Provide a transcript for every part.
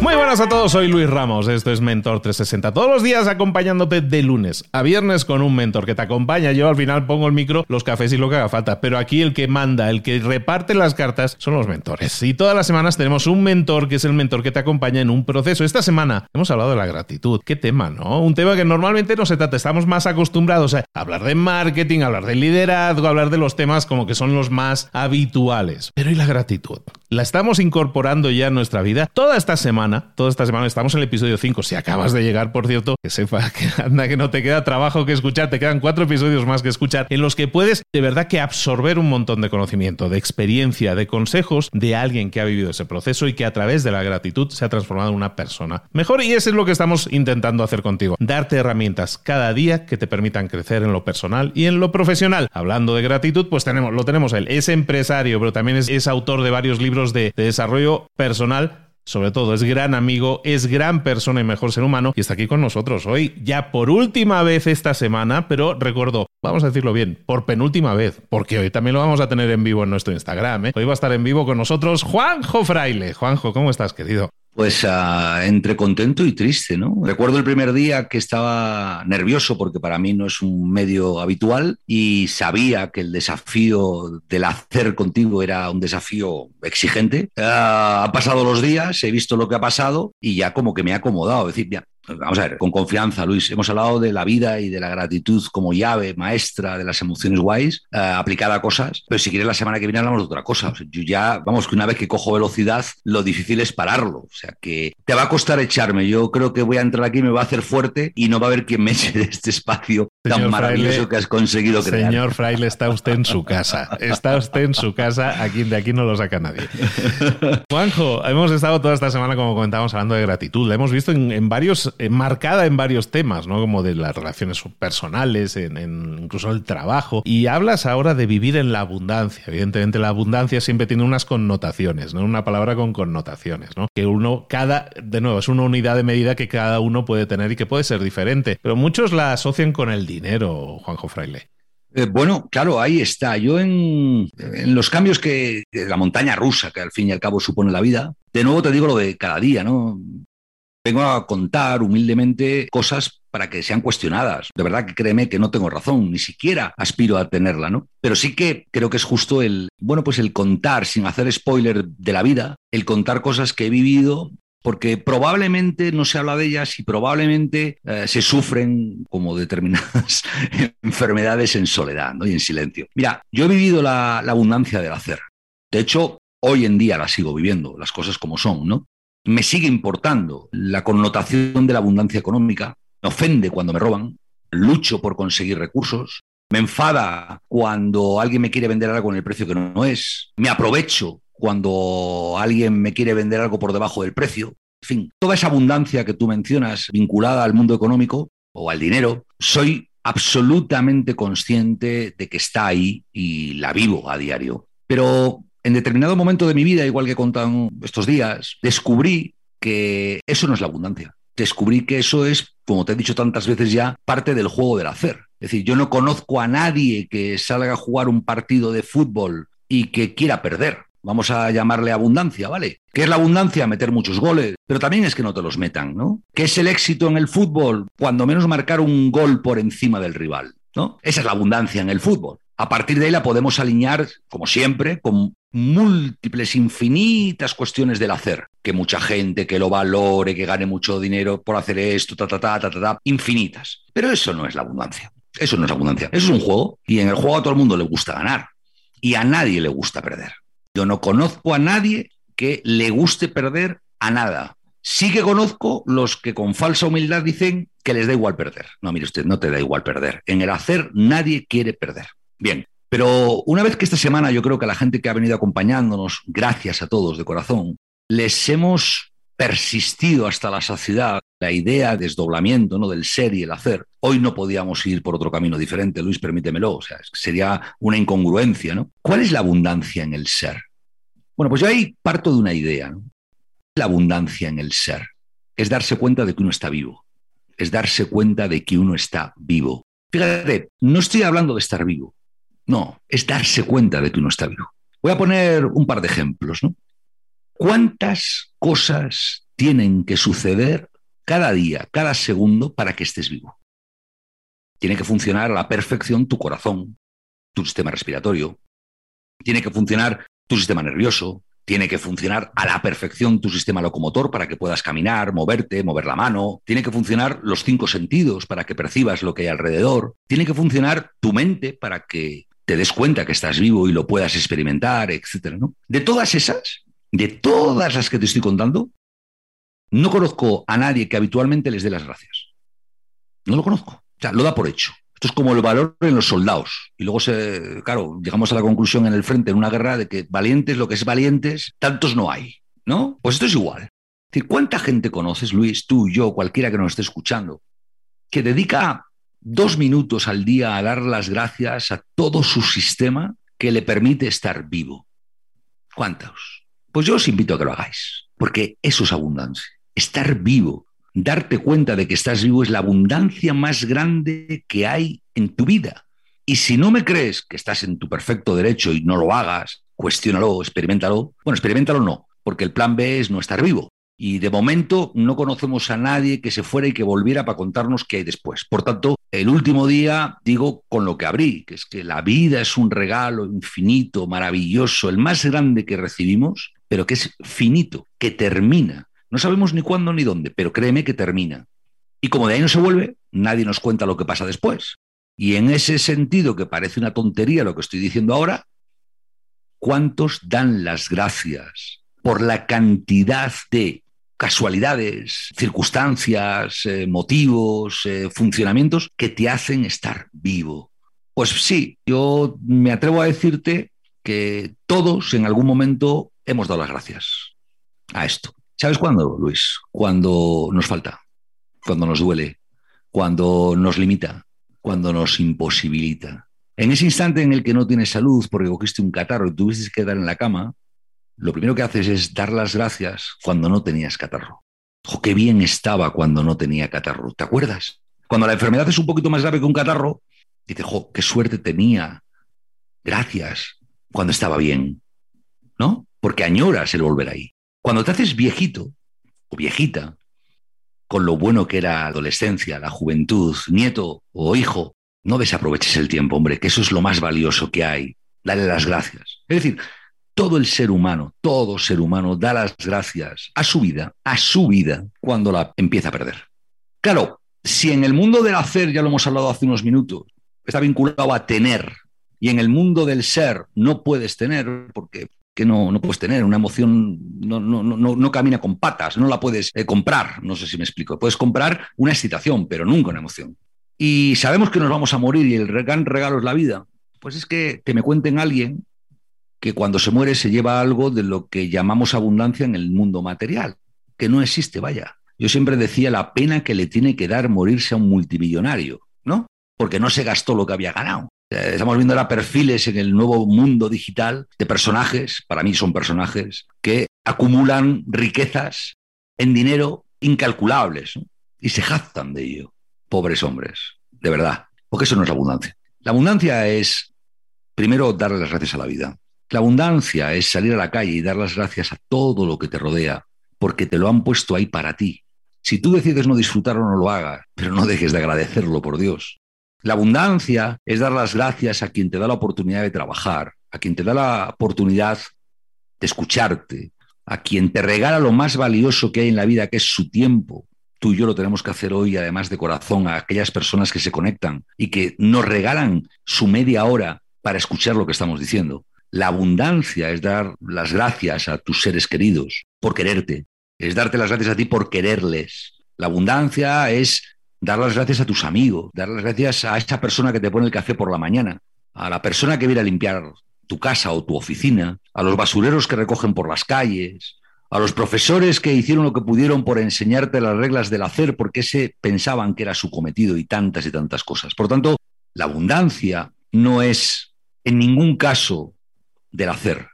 Muy buenas a todos, soy Luis Ramos, esto es Mentor 360, todos los días acompañándote de lunes a viernes con un mentor que te acompaña, yo al final pongo el micro, los cafés y lo que haga falta, pero aquí el que manda, el que reparte las cartas son los mentores. Y todas las semanas tenemos un mentor que es el mentor que te acompaña en un proceso. Esta semana hemos hablado de la gratitud, qué tema, ¿no? Un tema que normalmente no se trata, estamos más acostumbrados a hablar de marketing, hablar de liderazgo, hablar de los temas como que son los más habituales. Pero ¿y la gratitud? ¿La estamos incorporando ya en nuestra vida? Toda esta semana toda esta semana estamos en el episodio 5. Si acabas de llegar, por cierto, que sepa que anda que no te queda trabajo que escuchar, te quedan cuatro episodios más que escuchar, en los que puedes de verdad que absorber un montón de conocimiento, de experiencia, de consejos de alguien que ha vivido ese proceso y que a través de la gratitud se ha transformado en una persona mejor. Y eso es lo que estamos intentando hacer contigo, darte herramientas cada día que te permitan crecer en lo personal y en lo profesional. Hablando de gratitud, pues tenemos, lo tenemos él, es empresario, pero también es, es autor de varios libros de, de desarrollo personal sobre todo es gran amigo, es gran persona y mejor ser humano y está aquí con nosotros hoy, ya por última vez esta semana, pero recuerdo, vamos a decirlo bien, por penúltima vez, porque hoy también lo vamos a tener en vivo en nuestro Instagram. ¿eh? Hoy va a estar en vivo con nosotros Juanjo Fraile. Juanjo, ¿cómo estás, querido? Pues uh, entre contento y triste, ¿no? Recuerdo el primer día que estaba nervioso porque para mí no es un medio habitual y sabía que el desafío del hacer contigo era un desafío exigente. Uh, han pasado los días, he visto lo que ha pasado y ya como que me he acomodado. Es decir, ya, Vamos a ver, con confianza, Luis. Hemos hablado de la vida y de la gratitud como llave maestra de las emociones guays, eh, aplicada a cosas, pero si quieres la semana que viene hablamos de otra cosa. yo ya, vamos, que una vez que cojo velocidad, lo difícil es pararlo. O sea, que te va a costar echarme. Yo creo que voy a entrar aquí, me va a hacer fuerte y no va a haber quien me eche de este espacio tan maravilloso que has conseguido crear. Señor Fraile, está usted en su casa. Está usted en su casa. Aquí, de aquí no lo saca nadie. Juanjo, hemos estado toda esta semana, como comentábamos, hablando de gratitud. La hemos visto en, en varios eh, marcada en varios temas, ¿no? Como de las relaciones personales, en, incluso el trabajo. Y hablas ahora de vivir en la abundancia. Evidentemente, la abundancia siempre tiene unas connotaciones, ¿no? Una palabra con connotaciones, ¿no? Que uno, cada, de nuevo, es una unidad de medida que cada uno puede tener y que puede ser diferente. Pero muchos la asocian con el dinero, Juanjo Fraile. Eh, bueno, claro, ahí está. Yo en, en, los cambios que la montaña rusa, que al fin y al cabo supone la vida, de nuevo te digo lo de cada día, ¿no? Vengo a contar humildemente cosas para que sean cuestionadas. De verdad que créeme que no tengo razón, ni siquiera aspiro a tenerla, ¿no? Pero sí que creo que es justo el, bueno, pues el contar sin hacer spoiler de la vida, el contar cosas que he vivido porque probablemente no se habla de ellas y probablemente eh, se sufren como determinadas enfermedades en soledad ¿no? y en silencio. Mira, yo he vivido la, la abundancia del hacer. De hecho, hoy en día la sigo viviendo, las cosas como son, ¿no? Me sigue importando la connotación de la abundancia económica, me ofende cuando me roban, lucho por conseguir recursos, me enfada cuando alguien me quiere vender algo en el precio que no es, me aprovecho cuando alguien me quiere vender algo por debajo del precio. En fin, toda esa abundancia que tú mencionas vinculada al mundo económico o al dinero, soy absolutamente consciente de que está ahí y la vivo a diario. Pero en determinado momento de mi vida, igual que contan estos días, descubrí que eso no es la abundancia. Descubrí que eso es, como te he dicho tantas veces ya, parte del juego del hacer. Es decir, yo no conozco a nadie que salga a jugar un partido de fútbol y que quiera perder. Vamos a llamarle abundancia, ¿vale? ¿Qué es la abundancia? Meter muchos goles, pero también es que no te los metan, ¿no? ¿Qué es el éxito en el fútbol? Cuando menos marcar un gol por encima del rival, ¿no? Esa es la abundancia en el fútbol. A partir de ahí la podemos alinear, como siempre, con múltiples, infinitas cuestiones del hacer. Que mucha gente que lo valore, que gane mucho dinero por hacer esto, ta, ta, ta, ta, ta, ta, infinitas. Pero eso no es la abundancia. Eso no es abundancia. Eso es un juego y en el juego a todo el mundo le gusta ganar y a nadie le gusta perder. Yo no conozco a nadie que le guste perder a nada. Sí que conozco los que con falsa humildad dicen que les da igual perder. No, mire usted, no te da igual perder. En el hacer nadie quiere perder. Bien, pero una vez que esta semana yo creo que a la gente que ha venido acompañándonos, gracias a todos de corazón, les hemos persistido hasta la saciedad la idea de desdoblamiento ¿no? del ser y el hacer. Hoy no podíamos ir por otro camino diferente, Luis, permítemelo, o sea, sería una incongruencia. ¿no? ¿Cuál es la abundancia en el ser? Bueno, pues yo ahí parto de una idea. ¿no? La abundancia en el ser es darse cuenta de que uno está vivo, es darse cuenta de que uno está vivo. Fíjate, no estoy hablando de estar vivo, no, es darse cuenta de que uno está vivo. Voy a poner un par de ejemplos. ¿no? ¿Cuántas cosas tienen que suceder cada día, cada segundo para que estés vivo? Tiene que funcionar a la perfección tu corazón, tu sistema respiratorio, tiene que funcionar tu sistema nervioso, tiene que funcionar a la perfección tu sistema locomotor para que puedas caminar, moverte, mover la mano. Tiene que funcionar los cinco sentidos para que percibas lo que hay alrededor. Tiene que funcionar tu mente para que te des cuenta que estás vivo y lo puedas experimentar, etc. ¿no? De todas esas, de todas las que te estoy contando, no conozco a nadie que habitualmente les dé las gracias. No lo conozco. O sea, lo da por hecho. Esto es como el valor en los soldados. Y luego, se, claro, llegamos a la conclusión en el frente, en una guerra, de que valientes, lo que es valientes, tantos no hay. ¿No? Pues esto es igual. Es decir, ¿cuánta gente conoces, Luis, tú, yo, cualquiera que nos esté escuchando, que dedica dos minutos al día a dar las gracias a todo su sistema que le permite estar vivo? ¿Cuántos? Pues yo os invito a que lo hagáis, porque eso es abundancia. Estar vivo, darte cuenta de que estás vivo es la abundancia más grande que hay en tu vida. Y si no me crees que estás en tu perfecto derecho y no lo hagas, cuestiónalo, experimentalo. Bueno, experimentalo no, porque el plan B es no estar vivo. Y de momento no conocemos a nadie que se fuera y que volviera para contarnos qué hay después. Por tanto, el último día digo con lo que abrí, que es que la vida es un regalo infinito, maravilloso, el más grande que recibimos, pero que es finito, que termina. No sabemos ni cuándo ni dónde, pero créeme que termina. Y como de ahí no se vuelve, nadie nos cuenta lo que pasa después. Y en ese sentido, que parece una tontería lo que estoy diciendo ahora, ¿cuántos dan las gracias por la cantidad de casualidades, circunstancias, eh, motivos, eh, funcionamientos que te hacen estar vivo. Pues sí, yo me atrevo a decirte que todos en algún momento hemos dado las gracias a esto. ¿Sabes cuándo, Luis? Cuando nos falta, cuando nos duele, cuando nos limita, cuando nos imposibilita. En ese instante en el que no tienes salud porque cogiste un catarro y tuviste que quedar en la cama, lo primero que haces es dar las gracias cuando no tenías catarro. ¡Jo, qué bien estaba cuando no tenía catarro! ¿Te acuerdas? Cuando la enfermedad es un poquito más grave que un catarro, dices, ¡jo, qué suerte tenía! Gracias cuando estaba bien. ¿No? Porque añoras el volver ahí. Cuando te haces viejito o viejita, con lo bueno que era la adolescencia, la juventud, nieto o hijo, no desaproveches el tiempo, hombre, que eso es lo más valioso que hay. Dale las gracias. Es decir, todo el ser humano, todo ser humano da las gracias a su vida, a su vida, cuando la empieza a perder. Claro, si en el mundo del hacer, ya lo hemos hablado hace unos minutos, está vinculado a tener, y en el mundo del ser no puedes tener, porque que no, no puedes tener. Una emoción no, no, no, no camina con patas, no la puedes eh, comprar. No sé si me explico. Puedes comprar una excitación, pero nunca una emoción. Y sabemos que nos vamos a morir y el gran regalo es la vida. Pues es que, que me cuenten alguien que cuando se muere se lleva algo de lo que llamamos abundancia en el mundo material, que no existe, vaya. Yo siempre decía la pena que le tiene que dar morirse a un multimillonario, ¿no? Porque no se gastó lo que había ganado. Eh, estamos viendo ahora perfiles en el nuevo mundo digital de personajes, para mí son personajes, que acumulan riquezas en dinero incalculables y se jactan de ello. Pobres hombres, de verdad, porque eso no es abundancia. La abundancia es, primero, darle las gracias a la vida. La abundancia es salir a la calle y dar las gracias a todo lo que te rodea, porque te lo han puesto ahí para ti. Si tú decides no disfrutarlo, no lo hagas, pero no dejes de agradecerlo, por Dios. La abundancia es dar las gracias a quien te da la oportunidad de trabajar, a quien te da la oportunidad de escucharte, a quien te regala lo más valioso que hay en la vida, que es su tiempo. Tú y yo lo tenemos que hacer hoy, además de corazón, a aquellas personas que se conectan y que nos regalan su media hora para escuchar lo que estamos diciendo. La abundancia es dar las gracias a tus seres queridos por quererte, es darte las gracias a ti por quererles. La abundancia es dar las gracias a tus amigos, dar las gracias a esa persona que te pone el café por la mañana, a la persona que viene a limpiar tu casa o tu oficina, a los basureros que recogen por las calles, a los profesores que hicieron lo que pudieron por enseñarte las reglas del hacer porque se pensaban que era su cometido y tantas y tantas cosas. Por tanto, la abundancia no es en ningún caso del hacer.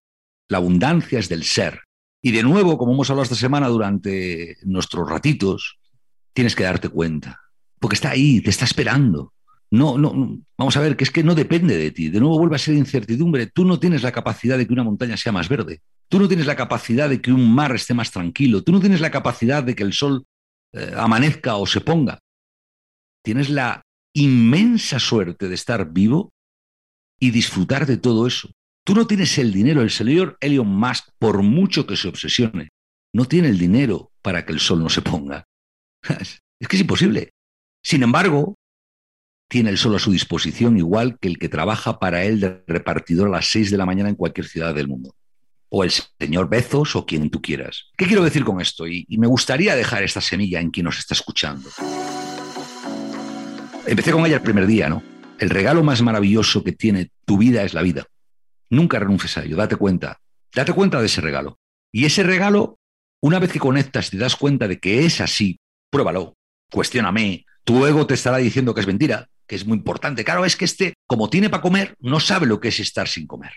La abundancia es del ser. Y de nuevo, como hemos hablado esta semana durante nuestros ratitos, tienes que darte cuenta porque está ahí, te está esperando. No, no, vamos a ver que es que no depende de ti. De nuevo vuelve a ser incertidumbre. Tú no tienes la capacidad de que una montaña sea más verde. Tú no tienes la capacidad de que un mar esté más tranquilo. Tú no tienes la capacidad de que el sol eh, amanezca o se ponga. Tienes la inmensa suerte de estar vivo y disfrutar de todo eso. Tú no tienes el dinero. El señor Elon Musk, por mucho que se obsesione, no tiene el dinero para que el sol no se ponga. Es que es imposible. Sin embargo, tiene el sol a su disposición igual que el que trabaja para él de repartidor a las 6 de la mañana en cualquier ciudad del mundo. O el señor Bezos o quien tú quieras. ¿Qué quiero decir con esto? Y, y me gustaría dejar esta semilla en quien nos está escuchando. Empecé con ella el primer día, ¿no? El regalo más maravilloso que tiene tu vida es la vida. Nunca renuncies a ello, date cuenta. Date cuenta de ese regalo. Y ese regalo, una vez que conectas y te das cuenta de que es así, pruébalo, cuestióname, tu ego te estará diciendo que es mentira, que es muy importante. Claro, es que este, como tiene para comer, no sabe lo que es estar sin comer.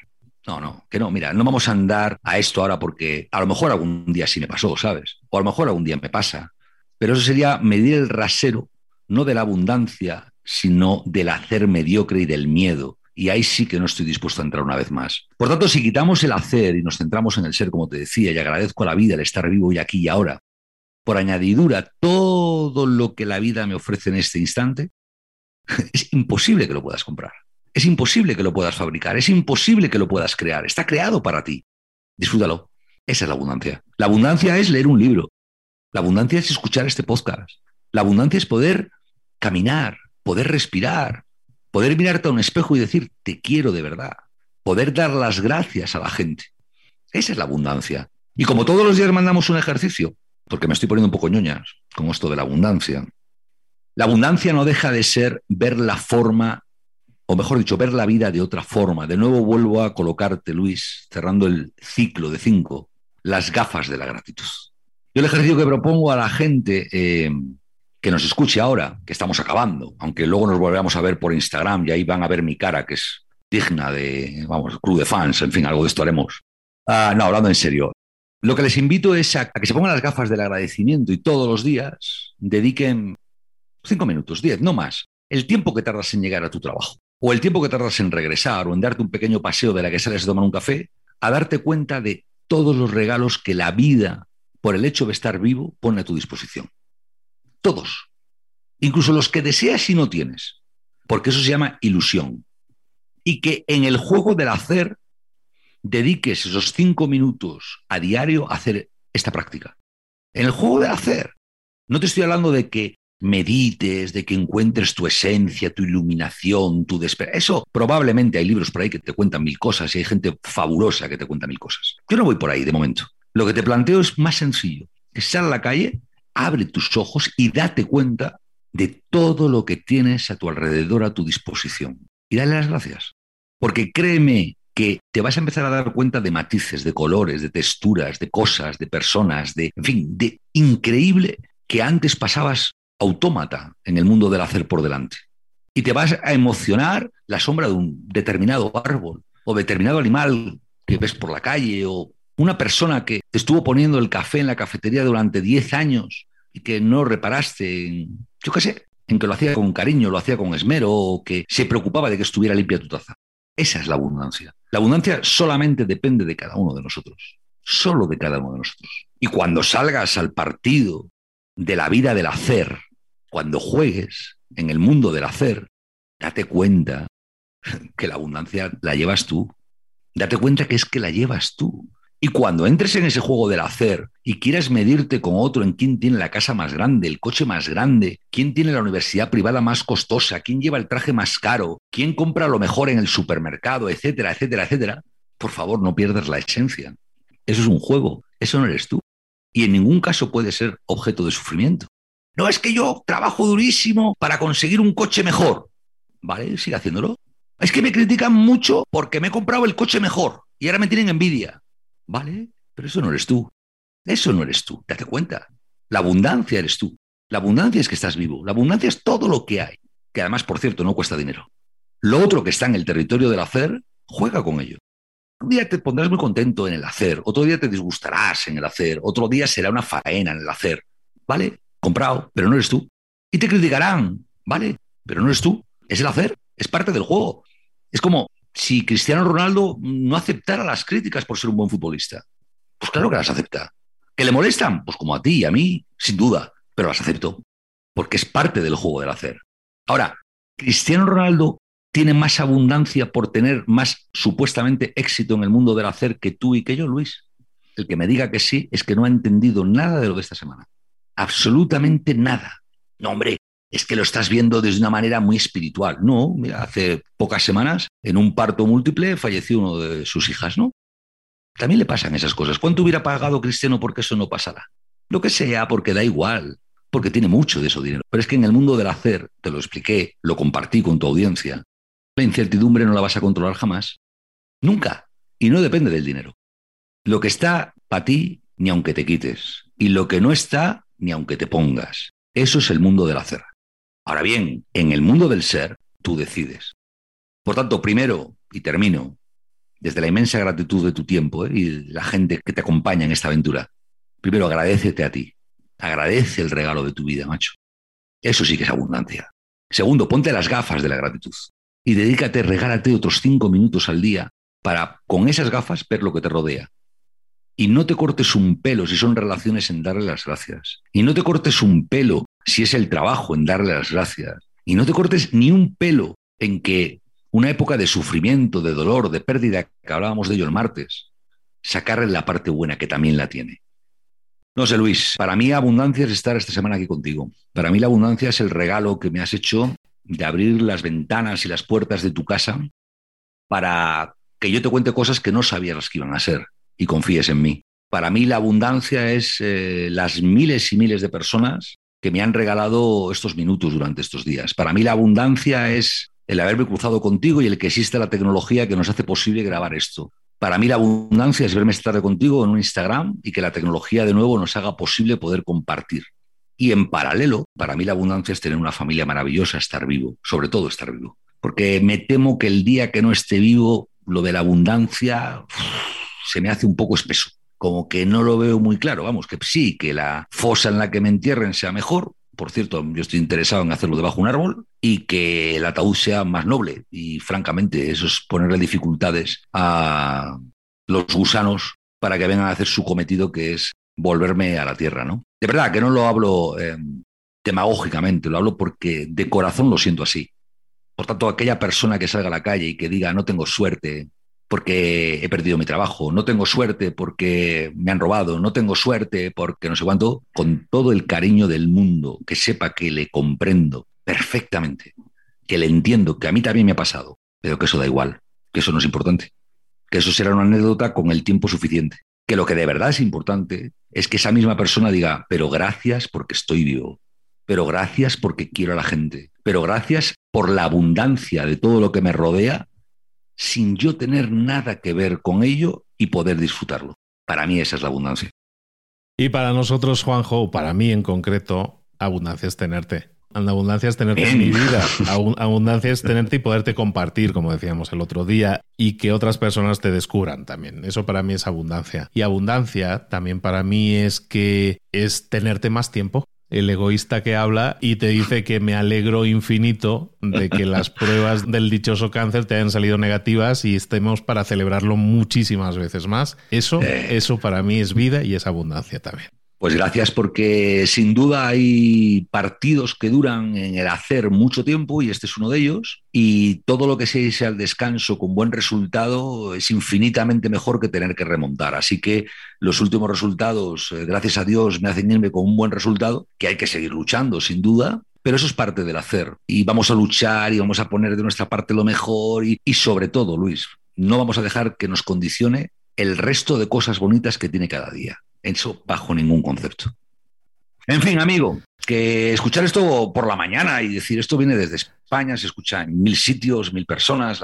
No, no, que no, mira, no vamos a andar a esto ahora porque a lo mejor algún día sí me pasó, ¿sabes? O a lo mejor algún día me pasa. Pero eso sería medir el rasero, no de la abundancia, sino del hacer mediocre y del miedo. Y ahí sí que no estoy dispuesto a entrar una vez más. Por tanto, si quitamos el hacer y nos centramos en el ser, como te decía, y agradezco a la vida el estar vivo y aquí y ahora, por añadidura todo lo que la vida me ofrece en este instante, es imposible que lo puedas comprar. Es imposible que lo puedas fabricar. Es imposible que lo puedas crear. Está creado para ti. Disfrútalo. Esa es la abundancia. La abundancia es leer un libro. La abundancia es escuchar este podcast. La abundancia es poder caminar, poder respirar, poder mirarte a un espejo y decir, te quiero de verdad. Poder dar las gracias a la gente. Esa es la abundancia. Y como todos los días mandamos un ejercicio, porque me estoy poniendo un poco ñoñas con esto de la abundancia. La abundancia no deja de ser ver la forma, o mejor dicho, ver la vida de otra forma. De nuevo vuelvo a colocarte, Luis, cerrando el ciclo de cinco, las gafas de la gratitud. Yo el ejercicio que propongo a la gente eh, que nos escuche ahora, que estamos acabando, aunque luego nos volvamos a ver por Instagram y ahí van a ver mi cara, que es digna de, vamos, club de fans, en fin, algo de esto haremos. Ah, no, hablando en serio, lo que les invito es a, que se pongan las gafas del agradecimiento y todos los días dediquen cinco minutos, diez, no más, el tiempo que tardas en llegar a tu trabajo, o el tiempo que tardas en regresar, o en darte un pequeño paseo de la que sales a tomar un café, a darte cuenta de todos los regalos que la vida, por el hecho de estar vivo, pone a tu disposición. Todos. Incluso los que deseas y no tienes. Porque eso se llama ilusión. Y que en el juego del hacer dediques esos cinco minutos a diario a hacer esta práctica. En el juego de hacer, no te estoy hablando de que medites, de que encuentres tu esencia, tu iluminación, tu despertar. Eso probablemente hay libros por ahí que te cuentan mil cosas y hay gente fabulosa que te cuenta mil cosas. Yo no voy por ahí de momento. Lo que te planteo es más sencillo. Que sal a la calle, abre tus ojos y date cuenta de todo lo que tienes a tu alrededor, a tu disposición. Y dale las gracias. Porque créeme que te vas a empezar a dar cuenta de matices, de colores, de texturas, de cosas, de personas, de, en fin, de increíble que antes pasabas autómata en el mundo del hacer por delante. Y te vas a emocionar la sombra de un determinado árbol o determinado animal que ves por la calle o una persona que te estuvo poniendo el café en la cafetería durante 10 años y que no reparaste en, yo qué sé, en que lo hacía con cariño, lo hacía con esmero o que se preocupaba de que estuviera limpia tu taza. Esa es la abundancia. La abundancia solamente depende de cada uno de nosotros, solo de cada uno de nosotros. Y cuando salgas al partido de la vida del hacer, cuando juegues en el mundo del hacer, date cuenta que la abundancia la llevas tú. Date cuenta que es que la llevas tú. Y cuando entres en ese juego del hacer y quieras medirte con otro en quién tiene la casa más grande, el coche más grande, quién tiene la universidad privada más costosa, quién lleva el traje más caro, quién compra lo mejor en el supermercado, etcétera, etcétera, etcétera, por favor no pierdas la esencia. Eso es un juego, eso no eres tú. Y en ningún caso puede ser objeto de sufrimiento. No es que yo trabajo durísimo para conseguir un coche mejor. ¿Vale? Sigue haciéndolo. Es que me critican mucho porque me he comprado el coche mejor y ahora me tienen envidia. Vale, pero eso no eres tú. Eso no eres tú. Date cuenta. La abundancia eres tú. La abundancia es que estás vivo. La abundancia es todo lo que hay. Que además, por cierto, no cuesta dinero. Lo otro que está en el territorio del hacer, juega con ello. Un día te pondrás muy contento en el hacer, otro día te disgustarás en el hacer, otro día será una faena en el hacer. ¿Vale? Comprado, pero no eres tú. Y te criticarán, ¿vale? Pero no eres tú. Es el hacer, es parte del juego. Es como si Cristiano Ronaldo no aceptara las críticas por ser un buen futbolista. Pues claro que las acepta. ¿Que le molestan? Pues como a ti y a mí, sin duda, pero las acepto, porque es parte del juego del hacer. Ahora, Cristiano Ronaldo tiene más abundancia por tener más supuestamente éxito en el mundo del hacer que tú y que yo, Luis. El que me diga que sí es que no ha entendido nada de lo de esta semana. Absolutamente nada. No, hombre, es que lo estás viendo desde una manera muy espiritual. No, mira, hace pocas semanas, en un parto múltiple, falleció uno de sus hijas, ¿no? También le pasan esas cosas. ¿Cuánto hubiera pagado Cristiano porque eso no pasara? Lo que sea, porque da igual, porque tiene mucho de eso dinero. Pero es que en el mundo del hacer, te lo expliqué, lo compartí con tu audiencia, la incertidumbre no la vas a controlar jamás. Nunca. Y no depende del dinero. Lo que está para ti, ni aunque te quites. Y lo que no está, ni aunque te pongas. Eso es el mundo del hacer. Ahora bien, en el mundo del ser, tú decides. Por tanto, primero, y termino, desde la inmensa gratitud de tu tiempo ¿eh? y la gente que te acompaña en esta aventura, primero agradecete a ti. Agradece el regalo de tu vida, macho. Eso sí que es abundancia. Segundo, ponte las gafas de la gratitud y dedícate, regálate otros cinco minutos al día para, con esas gafas, ver lo que te rodea. Y no te cortes un pelo si son relaciones en darle las gracias. Y no te cortes un pelo si es el trabajo en darle las gracias. Y no te cortes ni un pelo en que una época de sufrimiento, de dolor, de pérdida, que hablábamos de ello el martes, sacarle la parte buena que también la tiene. No sé, Luis, para mí abundancia es estar esta semana aquí contigo. Para mí la abundancia es el regalo que me has hecho de abrir las ventanas y las puertas de tu casa para que yo te cuente cosas que no sabías que iban a ser y confíes en mí. Para mí la abundancia es eh, las miles y miles de personas que me han regalado estos minutos durante estos días. Para mí la abundancia es el haberme cruzado contigo y el que existe la tecnología que nos hace posible grabar esto. Para mí la abundancia es verme estar contigo en un Instagram y que la tecnología de nuevo nos haga posible poder compartir. Y en paralelo, para mí la abundancia es tener una familia maravillosa, estar vivo, sobre todo estar vivo. Porque me temo que el día que no esté vivo, lo de la abundancia se me hace un poco espeso como que no lo veo muy claro. Vamos, que sí, que la fosa en la que me entierren sea mejor. Por cierto, yo estoy interesado en hacerlo debajo de un árbol y que el ataúd sea más noble. Y francamente, eso es ponerle dificultades a los gusanos para que vengan a hacer su cometido, que es volverme a la tierra, ¿no? De verdad que no lo hablo eh, demagógicamente, lo hablo porque de corazón lo siento así. Por tanto, aquella persona que salga a la calle y que diga no tengo suerte, porque he perdido mi trabajo, no tengo suerte porque me han robado, no tengo suerte porque no sé cuánto, con todo el cariño del mundo, que sepa que le comprendo perfectamente, que le entiendo, que a mí también me ha pasado, pero que eso da igual, que eso no es importante, que eso será una anécdota con el tiempo suficiente, que lo que de verdad es importante es que esa misma persona diga, pero gracias porque estoy vivo, pero gracias porque quiero a la gente, pero gracias por la abundancia de todo lo que me rodea sin yo tener nada que ver con ello y poder disfrutarlo. Para mí esa es la abundancia. Y para nosotros, Juanjo, para mí en concreto, abundancia es tenerte. Abundancia es tenerte en mi vida. Abundancia es tenerte y poderte compartir, como decíamos el otro día, y que otras personas te descubran también. Eso para mí es abundancia. Y abundancia también para mí es que es tenerte más tiempo el egoísta que habla y te dice que me alegro infinito de que las pruebas del dichoso cáncer te hayan salido negativas y estemos para celebrarlo muchísimas veces más. Eso, eso para mí es vida y es abundancia también. Pues gracias porque sin duda hay partidos que duran en el hacer mucho tiempo y este es uno de ellos y todo lo que se dice al descanso con buen resultado es infinitamente mejor que tener que remontar. Así que los últimos resultados, eh, gracias a Dios, me hacen irme con un buen resultado, que hay que seguir luchando sin duda, pero eso es parte del hacer y vamos a luchar y vamos a poner de nuestra parte lo mejor y, y sobre todo, Luis, no vamos a dejar que nos condicione el resto de cosas bonitas que tiene cada día. Eso bajo ningún concepto. En fin, amigo, que escuchar esto por la mañana y decir esto viene desde España, se escucha en mil sitios, mil personas.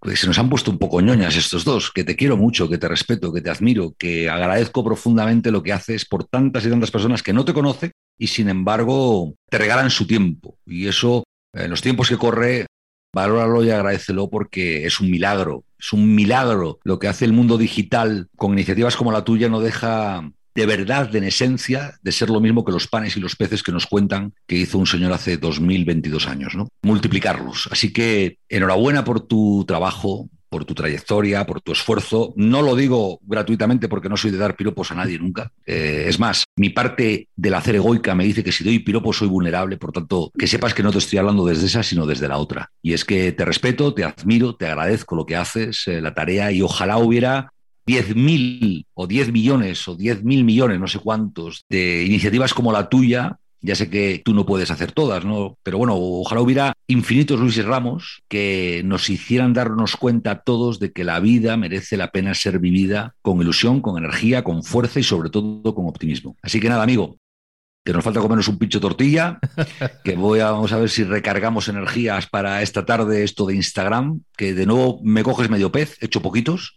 Pues se nos han puesto un poco ñoñas estos dos, que te quiero mucho, que te respeto, que te admiro, que agradezco profundamente lo que haces por tantas y tantas personas que no te conocen y sin embargo te regalan su tiempo. Y eso, en los tiempos que corre, valóralo y agradecelo porque es un milagro, es un milagro. Lo que hace el mundo digital con iniciativas como la tuya no deja de verdad, de en esencia, de ser lo mismo que los panes y los peces que nos cuentan que hizo un señor hace 2022 años, ¿no? Multiplicarlos. Así que enhorabuena por tu trabajo, por tu trayectoria, por tu esfuerzo. No lo digo gratuitamente porque no soy de dar piropos a nadie nunca. Eh, es más, mi parte del hacer egoica me dice que si doy piropos soy vulnerable, por tanto, que sepas que no te estoy hablando desde esa, sino desde la otra. Y es que te respeto, te admiro, te agradezco lo que haces, eh, la tarea, y ojalá hubiera 10.000 o 10 millones o 10.000 millones, no sé cuántos, de iniciativas como la tuya. Ya sé que tú no puedes hacer todas, ¿no? Pero bueno, ojalá hubiera infinitos Luis Ramos que nos hicieran darnos cuenta todos de que la vida merece la pena ser vivida con ilusión, con energía, con fuerza y sobre todo con optimismo. Así que nada, amigo, que nos falta comernos un pincho tortilla, que voy a, vamos a ver si recargamos energías para esta tarde esto de Instagram, que de nuevo me coges medio pez, hecho poquitos,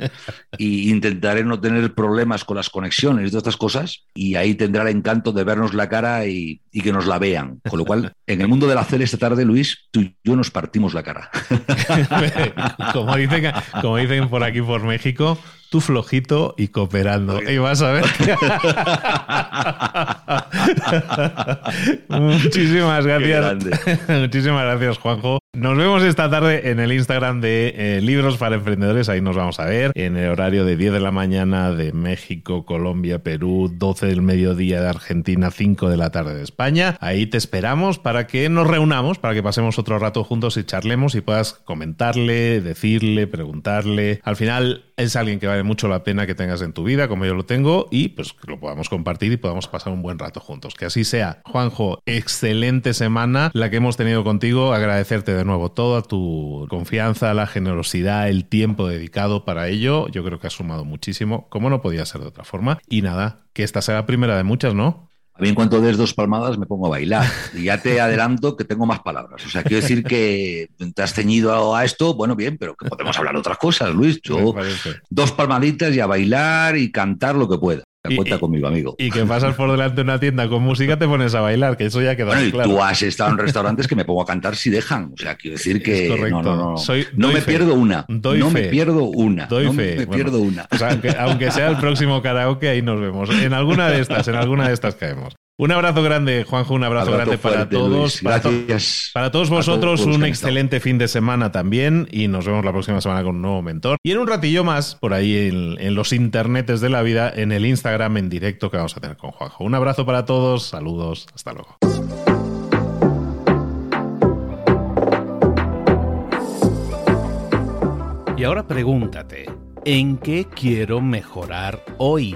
y intentaré no tener problemas con las conexiones y todas estas cosas, y ahí tendrá el encanto de vernos la cara y, que nos la vean. Con lo cual, en el mundo de la CEL esta tarde, Luis, tú y yo nos partimos la cara. como, dicen, como dicen por aquí, por México, tú flojito y cooperando. Y vas a ver. Muchísimas gracias. Muchísimas gracias, Juanjo. Nos vemos esta tarde en el Instagram de eh, Libros para Emprendedores. Ahí nos vamos a ver en el horario de 10 de la mañana de México, Colombia, Perú, 12 del mediodía de Argentina, 5 de la tarde de España. Ahí te esperamos para que nos reunamos, para que pasemos otro rato juntos y charlemos y puedas comentarle, decirle, preguntarle. Al final es alguien que vale mucho la pena que tengas en tu vida, como yo lo tengo, y pues lo podamos compartir y podamos pasar un buen rato juntos. Que así sea. Juanjo, excelente semana la que hemos tenido contigo. Agradecerte de nuevo toda tu confianza, la generosidad, el tiempo dedicado para ello. Yo creo que has sumado muchísimo, como no podía ser de otra forma. Y nada, que esta sea la primera de muchas, ¿no? A mí en cuanto des dos palmadas me pongo a bailar. Y ya te adelanto que tengo más palabras. O sea, quiero decir que te has ceñido a esto, bueno, bien, pero que podemos hablar de otras cosas, Luis. Yo, dos palmaditas y a bailar y cantar lo que pueda cuenta conmigo, amigo. Y que pasas por delante de una tienda con música, te pones a bailar, que eso ya queda bueno, claro. Tú has estado en restaurantes que me pongo a cantar si dejan. O sea, quiero decir que. No, no, no. no me pierdo una. no me pierdo una. Doy no fe. me pierdo una. aunque, aunque sea el próximo karaoke, ahí nos vemos. En alguna de estas, en alguna de estas caemos. Un abrazo grande, Juanjo, un abrazo, grande para todos. Gracias. Para, todos vosotros, un excelente fin de semana también y nos vemos la próxima semana con un nuevo mentor. Y en un ratillo más, por ahí en, en los internetes de la vida, en el Instagram en directo que vamos a tener con Juanjo. Un abrazo para todos, saludos, hasta luego. Y ahora pregúntate. ¿En qué quiero mejorar hoy?